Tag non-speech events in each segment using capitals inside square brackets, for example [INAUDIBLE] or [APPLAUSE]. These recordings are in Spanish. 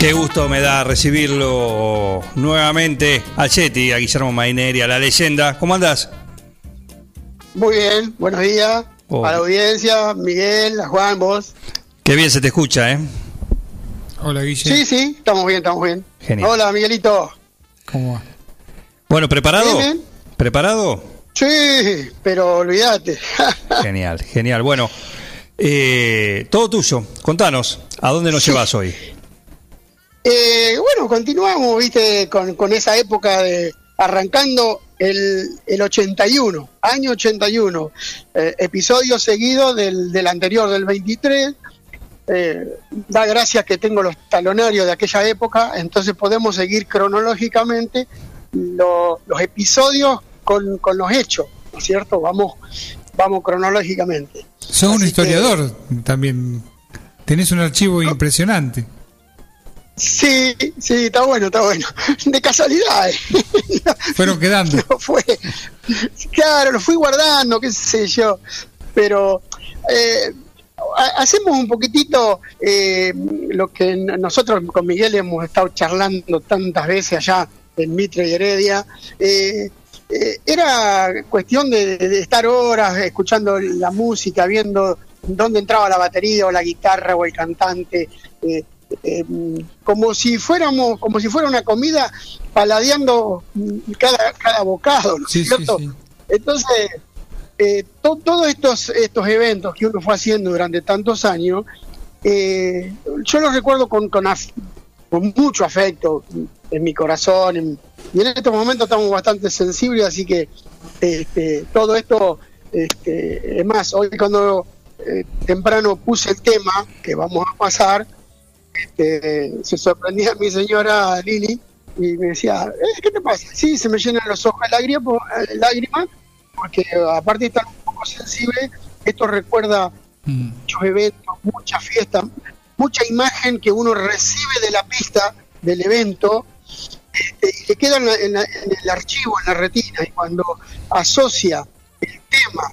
Qué gusto me da recibirlo nuevamente a Yeti, a Guillermo Maineri, a la leyenda. ¿Cómo andás? Muy bien, buenos días Oh. a la audiencia, Miguel, a Juan, vos. Qué bien se te escucha, ¿eh? Hola, Guille. Sí, sí, estamos bien, estamos bien. Genial. Hola, Miguelito. ¿Cómo va? Bueno, ¿preparado? Bien, bien. ¿Preparado? Sí, pero olvídate. [LAUGHS] Genial, genial. Bueno, eh, todo tuyo. Contanos, ¿a dónde nos llevas hoy? Eh, bueno, continuamos, viste, con, con esa época de arrancando el, el 81, año 81, eh, episodio seguido del, del anterior, del 23. Eh, da gracias que tengo los talonarios de aquella época, entonces podemos seguir cronológicamente lo- los episodios con, con los hechos, ¿no es cierto? Vamos, vamos cronológicamente. Sos un que- historiador también. Tenés un archivo impresionante. Sí, sí, está bueno, está bueno. De casualidad. [LAUGHS] Fueron quedando. No fue. Claro, lo fui guardando, qué sé yo. Pero eh, ha- hacemos un poquitito eh, lo que nosotros con Miguel hemos estado charlando tantas veces allá en Mitre y Heredia. Eh, eh, era cuestión de, de estar horas escuchando la música, viendo dónde entraba la batería o la guitarra o el cantante. eh, eh, como si fuéramos, como si fuera una comida paladeando mm, cada, cada bocado, ¿no es Sí, cierto? sí. Entonces, eh, to- todos estos, estos eventos que uno fue haciendo durante tantos años, eh, yo los recuerdo con, con, mucho afecto en mi corazón. en- y en estos momentos estamos bastante sensibles, así que este, todo esto, este, es más, hoy cuando eh, temprano puse el tema que vamos a pasar, este, se sorprendía mi señora Lili y me decía, "Eh, ¿qué te pasa? Sí, se me llenan los ojos de lágrimas, eh, porque aparte de estar un poco sensible, esto recuerda Mm. muchos eventos, muchas fiestas, mucha imagen que uno recibe de la pista del evento este, y le queda en, la- en la- en el archivo, en la retina, y cuando asocia el tema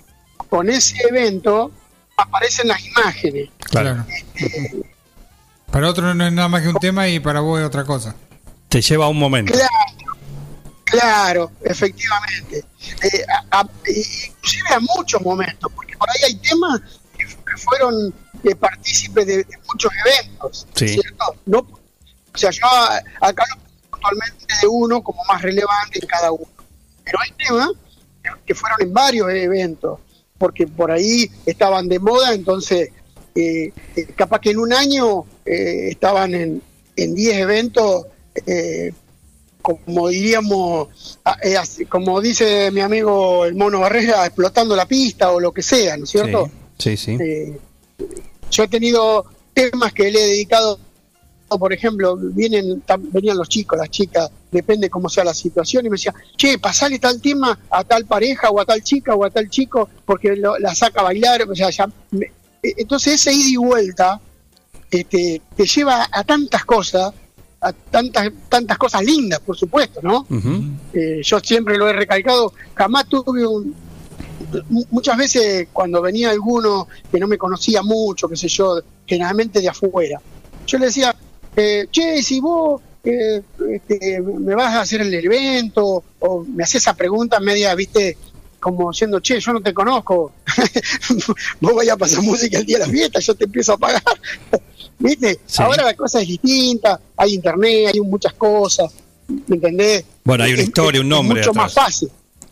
con ese evento, aparecen las imágenes. Claro. Para otro no es nada más que un tema y para vos es otra cosa. Te lleva un momento. Claro, claro, efectivamente. Eh, a- a- inclusive a muchos momentos, porque por ahí hay temas que, que fueron eh, partícipes de, de muchos eventos, Sí. ¿cierto? No, o sea, yo a- acá lo pongo actualmente de uno como más relevante en cada uno. Pero hay temas que- que fueron en varios eventos, porque por ahí estaban de moda, entonces eh, eh, capaz que en un año eh, estaban en en 10 eventos, eh, como diríamos, ah, eh, como dice mi amigo el Mono Barrera, explotando la pista o lo que sea, ¿no es cierto? Sí, sí. Eh, yo he tenido temas que le he dedicado, por ejemplo, vienen venían los chicos, las chicas, depende cómo sea la situación, y me decía, che, pasale tal tema a tal pareja o a tal chica o a tal chico, porque lo- la saca a bailar, o sea, ya me- eh, entonces ese ida y vuelta este, te lleva a tantas cosas, a tantas, tantas cosas lindas, por supuesto, ¿no? Eh, yo siempre lo he recalcado, jamás tuve un... mu- Muchas veces cuando venía alguno que no me conocía mucho, qué sé yo, generalmente de afuera, yo le decía, eh, che, si vos eh, este, me vas a hacer el evento, o me haces esa pregunta media, viste, como diciendo, che, yo no te conozco, [LAUGHS] vos vayas a pasar música el día de la fiesta, yo te empiezo a pagar. ¿Viste? Sí. Ahora la cosa es distinta, hay internet, hay muchas cosas, ¿me entendés? Bueno, hay una Es- historia, un nombre Es mucho más fácil.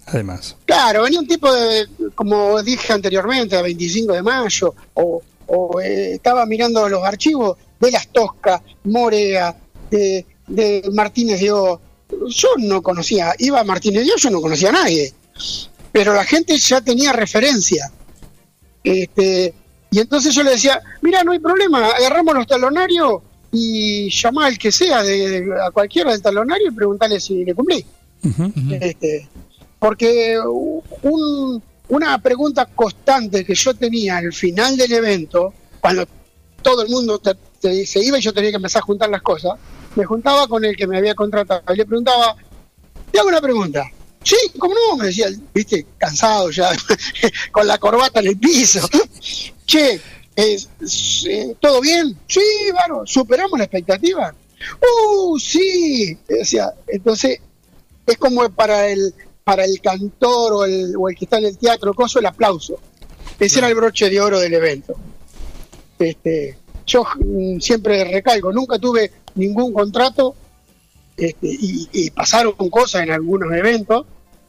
Además. Claro, venía un tipo de, como dije anteriormente, a 25 de mayo, o, o, eh, estaba mirando los archivos de Las Toscas, Morea, de, de Martínez de O. Yo no conocía, iba a Martínez de O, yo no conocía a nadie, pero la gente ya tenía referencia. Este, y entonces yo le decía, mira, no hay problema, agarramos los talonarios y llamá al que sea, de, de- a cualquiera del talonario y preguntarle si le cumplí. Este, porque un- una pregunta constante que yo tenía al final del evento, cuando todo el mundo te- te- se iba y yo tenía que empezar a juntar las cosas, me juntaba con el que me había contratado y le preguntaba, te hago una pregunta. Sí, ¿cómo no? Me decía, viste, cansado ya, [LAUGHS] con la corbata en el piso. che, es- eh, ¿todo bien? Sí, bueno, ¿superamos la expectativa? ¡Uh, sí! Decía, entonces, es como para el para el cantor o el, o el que está en el teatro, coso, el aplauso. Ese era el broche de oro del evento. Este, yo mm, siempre recalco, nunca tuve ningún contrato este, y, y pasaron cosas en algunos eventos,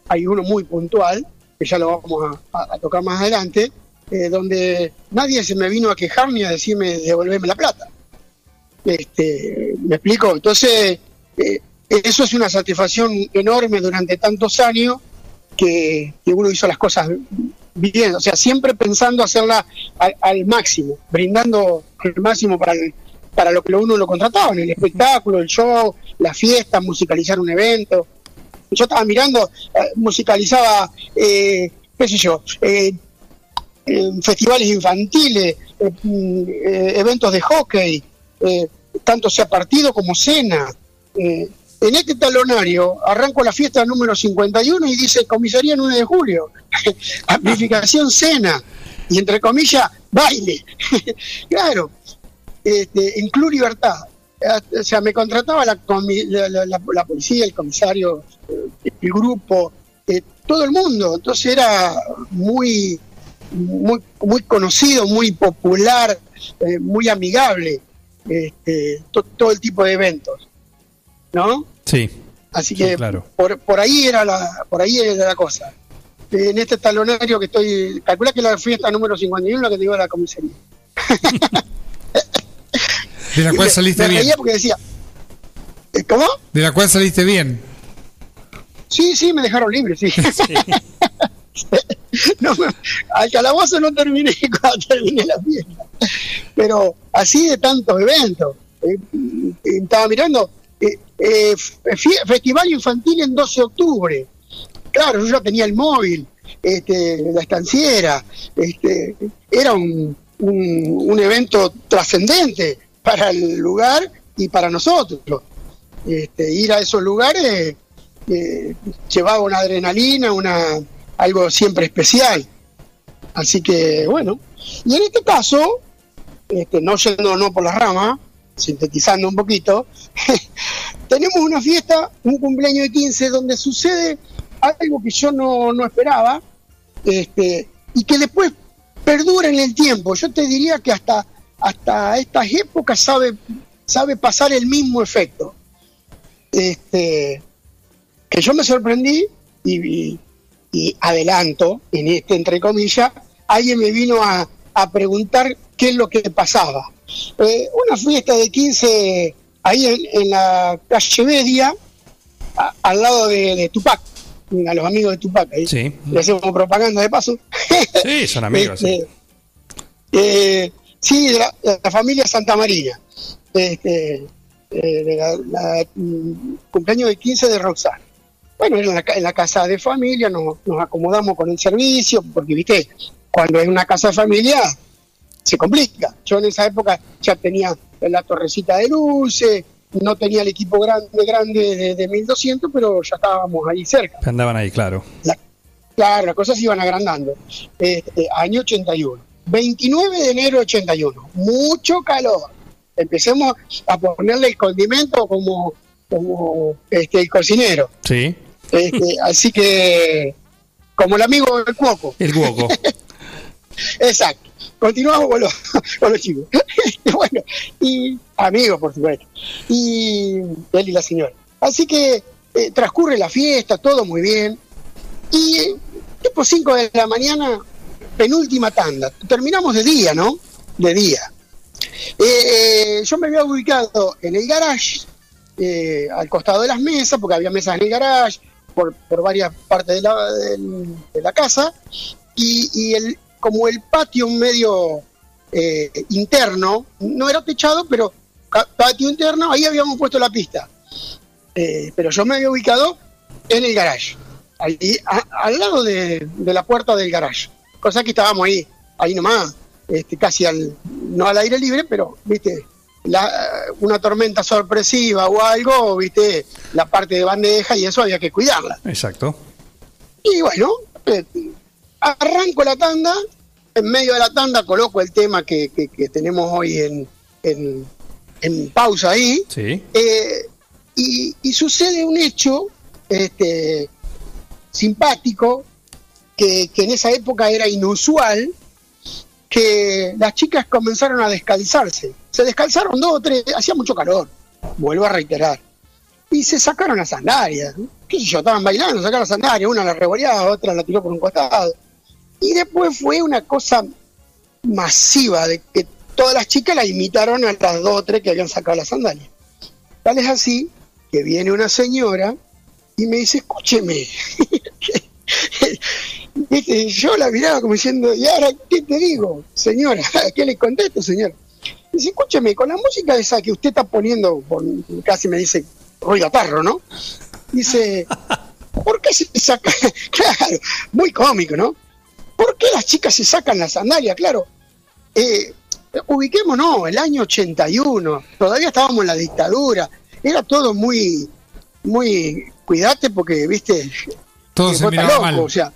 hay uno muy puntual, que ya lo vamos a, tocar más adelante, eh, donde nadie se me vino a quejar ni a decirme devolverme la plata. Este, ¿Me explico? Entonces, eh, eso es una satisfacción enorme durante tantos años que, que uno hizo las cosas bien, o sea, siempre pensando hacerla al, al máximo, brindando el máximo para, el- para lo que uno lo contrataba, en el espectáculo, el show, la fiesta, musicalizar un evento. Yo estaba mirando, eh, musicalizaba, eh, qué sé yo, eh, festivales infantiles, eh, mm, eventos de hockey, eh, tanto sea partido como cena. En este talonario arranco la fiesta número 51 y dice comisaría 9 de julio, [LAUGHS] amplificación cena y entre comillas baile. [LAUGHS] claro, este, en Club Libertad. O sea, me contrataba la, la, la- la- policía, el comisario, el grupo, eh, todo el mundo. Entonces era muy, muy, muy conocido, muy popular, eh, muy amigable, este, to- todo el tipo de eventos, ¿no? Sí. Así Sí, que claro. por, por ahí era la, por ahí era la cosa. En este talonario que estoy, calcula que la fiesta número 51 la que te digo de la comisaría. De la [LAUGHS] cual saliste me bien. porque decía, ¿eh, ¿cómo? De la cual saliste bien. Sí, sí, me dejaron libre, sí. [LAUGHS] [LAUGHS] No, al calabozo no terminé [LAUGHS] cuando terminé la fiesta. Pero así de tantos eventos. Eh, eh, estaba mirando eh, eh, Festival Infantil en 12 de octubre. Claro, yo ya tenía el móvil, este, la estanciera. Este, era un, un, un evento trascendente para el lugar y para nosotros. Este, ir a esos lugares eh, llevaba una adrenalina, una algo siempre especial. Así que bueno, y en este caso, este, no yendo por las ramas, sintetizando un poquito, [LAUGHS] tenemos una fiesta, un cumpleaños de 15 donde sucede algo que yo no, no esperaba este, y que después perdura en el tiempo. Yo te diría que hasta, hasta estas épocas sabe, sabe pasar el mismo efecto. Este, que yo me sorprendí y, y- y adelanto, en este entre comillas, alguien me vino a, a preguntar qué es lo que pasaba. Eh, una fiesta de 15 ahí en, en la calle Media, a- al lado de, de Tupac, a los amigos de Tupac, ahí Sí. le hacemos propaganda de paso. [LAUGHS] Sí, son amigos. sí. Este, eh, sí, de la, de la familia Santa María. Este, eh, de la, la, mm, cumpleaños de 15 de Roxana. Bueno, en la, en la casa de familia nos, nos acomodamos con el servicio, porque, viste, cuando es una casa de familia se complica. Yo en esa época ya tenía la torrecita de luces, no tenía el equipo grande, grande de, de 1200, pero ya estábamos ahí cerca. Andaban ahí, claro. La- claro, las cosas se iban agrandando. Este, año 81. 29 de enero 81. Mucho calor. Empecemos a ponerle el condimento como, como este, el cocinero. Sí. Este, [LAUGHS] así que, como el amigo del cuoco. El hueco. [LAUGHS] Exacto. Continuamos con los, [LAUGHS] con los chicos. bueno, y amigos, por supuesto. Y él y la señora. Así que eh, transcurre la fiesta, todo muy bien. Y tipo 5 de la mañana, penúltima tanda. Terminamos de día, ¿no? De día. Eh, eh, yo me había ubicado en el garage, eh, al costado de las mesas, porque había mesas en el garage, por, por varias partes de la, de la casa, y, y el, como el patio medio eh, interno, no era techado, pero patio interno, ahí habíamos puesto la pista. Eh, pero yo me había ubicado en el garage, ahí, al lado de, de la puerta del garage. Cosa que estábamos ahí, ahí nomás, este, casi al, no al aire libre, pero, viste, la- una tormenta sorpresiva o algo, viste, la parte de bandeja y eso había que cuidarla. Exacto. Y bueno, eh, arranco la tanda, en medio de la tanda coloco el tema que, que- que tenemos hoy en, en- en pausa ahí, Sí. eh, y, y sucede un hecho este, simpático que, que en esa época era inusual, que las chicas comenzaron a descalzarse. Se descalzaron dos o tres, hacía mucho calor, vuelvo a reiterar. Y se sacaron las sandalias. ¿Qué sé yo? Estaban bailando, sacaron las sandalias, una la revoleaba, otra la tiró por un costado. Y después fue una cosa masiva de que todas las chicas la imitaron a las dos o tres que habían sacado las sandalias. Tal es así que viene una señora y me dice, escúcheme. [LAUGHS] Viste, Yo la miraba como diciendo, ¿y ahora qué te digo, señora? [LAUGHS] ¿Qué le contesto, señor? Dice, escúcheme, con la música esa que usted está poniendo, casi me dice, ruido tarro, ¿no? Dice, [LAUGHS] ¿por qué se saca? [LAUGHS] claro, muy cómico, ¿no? ¿Por qué las chicas se sacan las sandalias? Claro, eh, ubiquémonos, el año 81, todavía estábamos en la dictadura, era todo muy, muy, cuidate porque, viste, Todo se miraba estás mal. loco, O sea,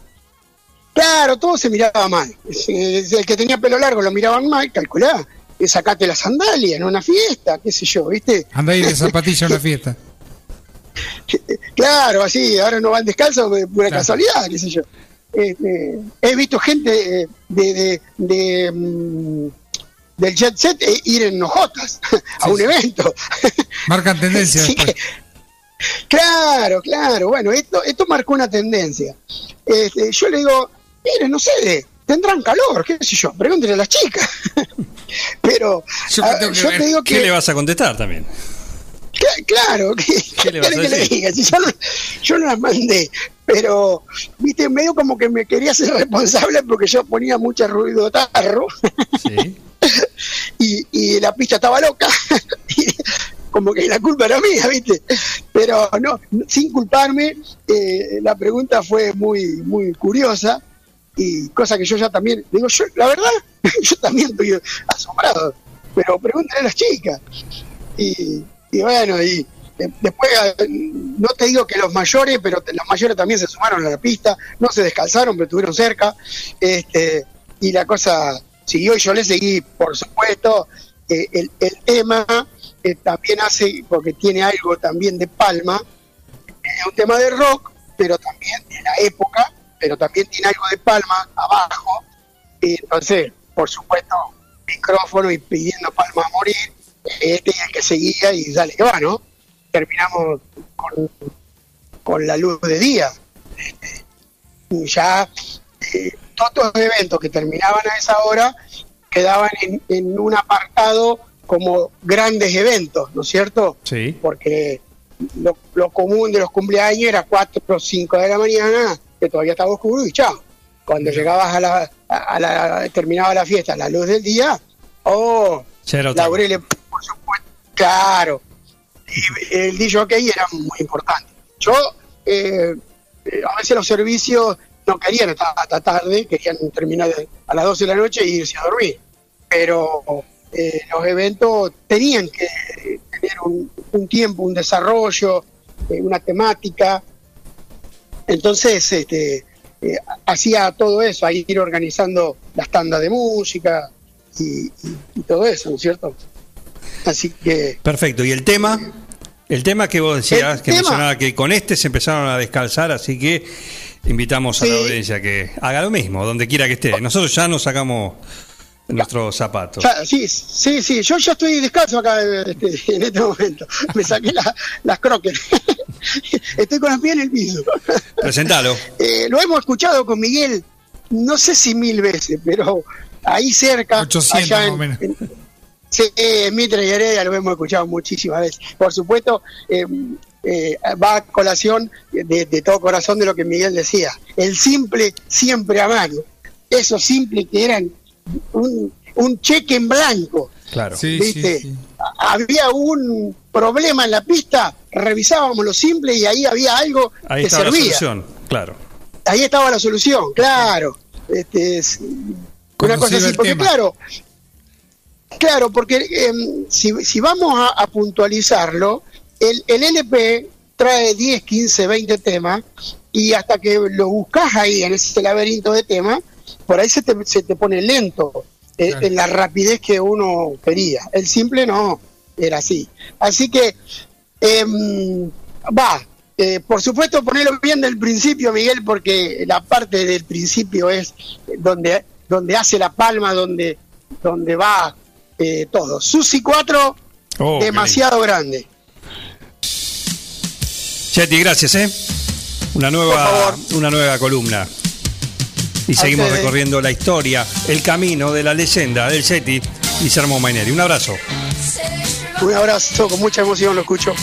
claro, todo se miraba mal. El que tenía pelo largo lo miraban mal, calculá. Eh, Sacate la sandalia en una fiesta, qué sé yo, ¿viste? Anda ahí de [LAUGHS] zapatilla a una fiesta. Claro, así, ahora no van descalzos de pura Claro. casualidad, qué sé yo. Este, he visto gente eh, de, de, de, mm, del jet set eh, ir en hojotas [LAUGHS] a Sí, un sí. evento. Marcan tendencia [LAUGHS] después. Claro, claro. Bueno, esto, esto marcó una tendencia. Este, yo le digo, mire, no sé, tendrán calor, qué sé yo, pregúntele a las chicas. Pero Yo qué ver. te digo ¿Qué que, le vas a contestar también? cla- claro, [LAUGHS] que, ¿Qué le vas a ¿qué le decir? diga? Si yo, no, yo no las mandé, pero, viste, medio como que me quería ser responsable porque yo ponía mucho ruido tarro Sí. [LAUGHS] y, y la pista estaba loca. [LAUGHS] como que la culpa era mía, ¿viste? Pero no, sin culparme, eh, la pregunta fue muy, muy curiosa y cosa que yo ya también, digo, yo, la verdad, [LAUGHS] yo también estoy asombrado, pero pregúntale a las chicas. Y, bueno, y de- después, eh, no te digo que los mayores, pero los mayores también se sumaron a la pista, no se descalzaron, pero estuvieron cerca, este, y la cosa siguió y yo le seguí, por supuesto, eh, el, el tema eh, también hace, porque tiene algo también de palma, es un tema de rock, pero también de la época, pero también tiene algo de palma abajo, y entonces, por supuesto, micrófono y pidiendo palma a morir, este es el que seguía y dale que va, ¿no? Terminamos con, con la luz de día. Este, y ya eh, todos los eventos que terminaban a esa hora quedaban en, en un apartado como grandes eventos, ¿no es cierto? Sí. Porque lo, lo común de los cumpleaños era 4 o 5 de la mañana, que todavía estaba oscuro y chao. Cuando llegabas a la, a la, terminaba la fiesta a la luz del día, oh, Laureles, por supuesto, claro. Y el DJ era muy importante. Yo, eh, eh, a veces los servicios no querían estar hasta tarde, querían terminar a las 12 de la noche e irse a dormir. Pero eh, los eventos tenían que tener un, un tiempo, un desarrollo, eh, una temática. Entonces, este, eh, hacía todo eso, ahí ir organizando las tandas de música y, y- y todo eso, ¿no es cierto? Así que, Perfecto. ¿Y el tema? El tema que vos decías, que tema- mencionaba que con este se empezaron a descalzar, así que invitamos a la audiencia que haga lo mismo, donde quiera que esté. Nosotros ya nos sacamos nuestros zapatos. ya, sí, sí, sí, yo ya estoy descalzo acá este, en este momento. Me saqué la- las croques. [LAUGHS] Estoy con las pies en el piso. Presentalo. [LAUGHS] Eh, lo hemos escuchado con Miguel, no sé si mil veces, pero ahí cerca. 800 allá más en- o menos. en- sí, en Mitre y Heredia lo hemos escuchado muchísimas veces. Por supuesto, eh, eh, va a colación de, de todo corazón de lo que Miguel decía. El simple siempre a mano. Eso simple que eran un, un cheque en blanco. Claro. Sí, ¿Viste? sí. había un problema en la pista, revisábamos lo simple y ahí había algo Ahí que está la servía. solución, claro. Ahí estaba la solución, claro. Este, es una cosa así, porque tema. claro, claro, porque em, si, si vamos a, a puntualizarlo, el, el LP trae 10, 15, 20 temas y hasta que lo buscas ahí en ese laberinto de temas, por ahí se te, se te pone lento eh, Claro. en la rapidez que uno quería. El simple no, era así. Así que, em, va, eh, por supuesto ponerlo bien del principio, Miguel, porque la parte del principio es donde, donde hace la palma, donde, donde va eh, todo. Susi 4, Oh, qué demasiado grande. Cheti, gracias, ¿eh? Una nueva, una nueva columna. Y A seguimos ustedes. recorriendo la historia, el camino de la leyenda del Cheti, Guillermo Maineri. Un abrazo. Un abrazo, con mucha emoción lo escucho.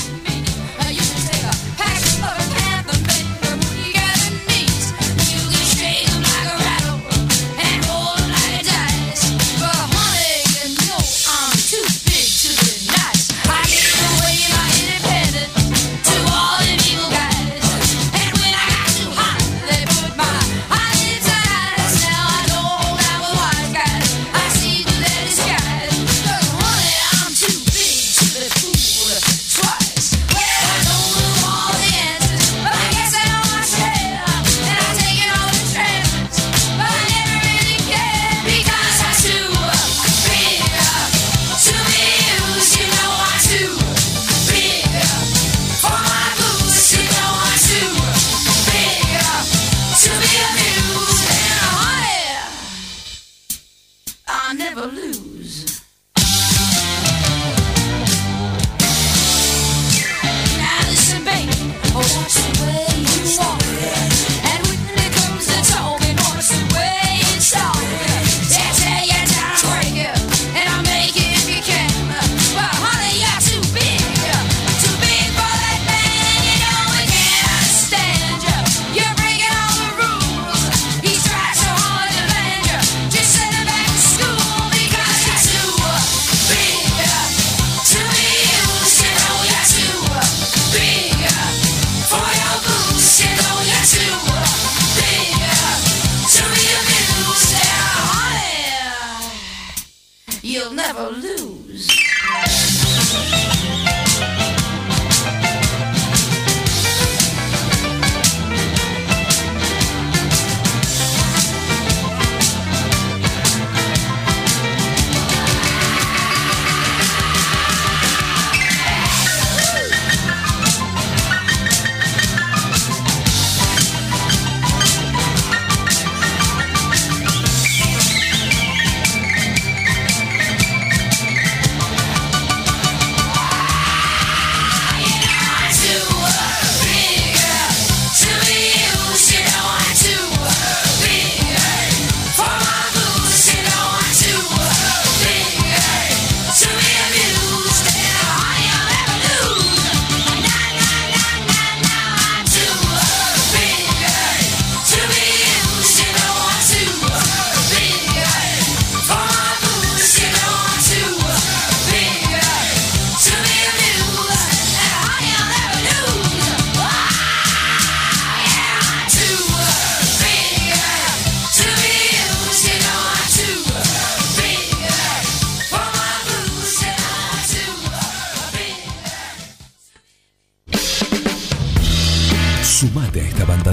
You'll never lose.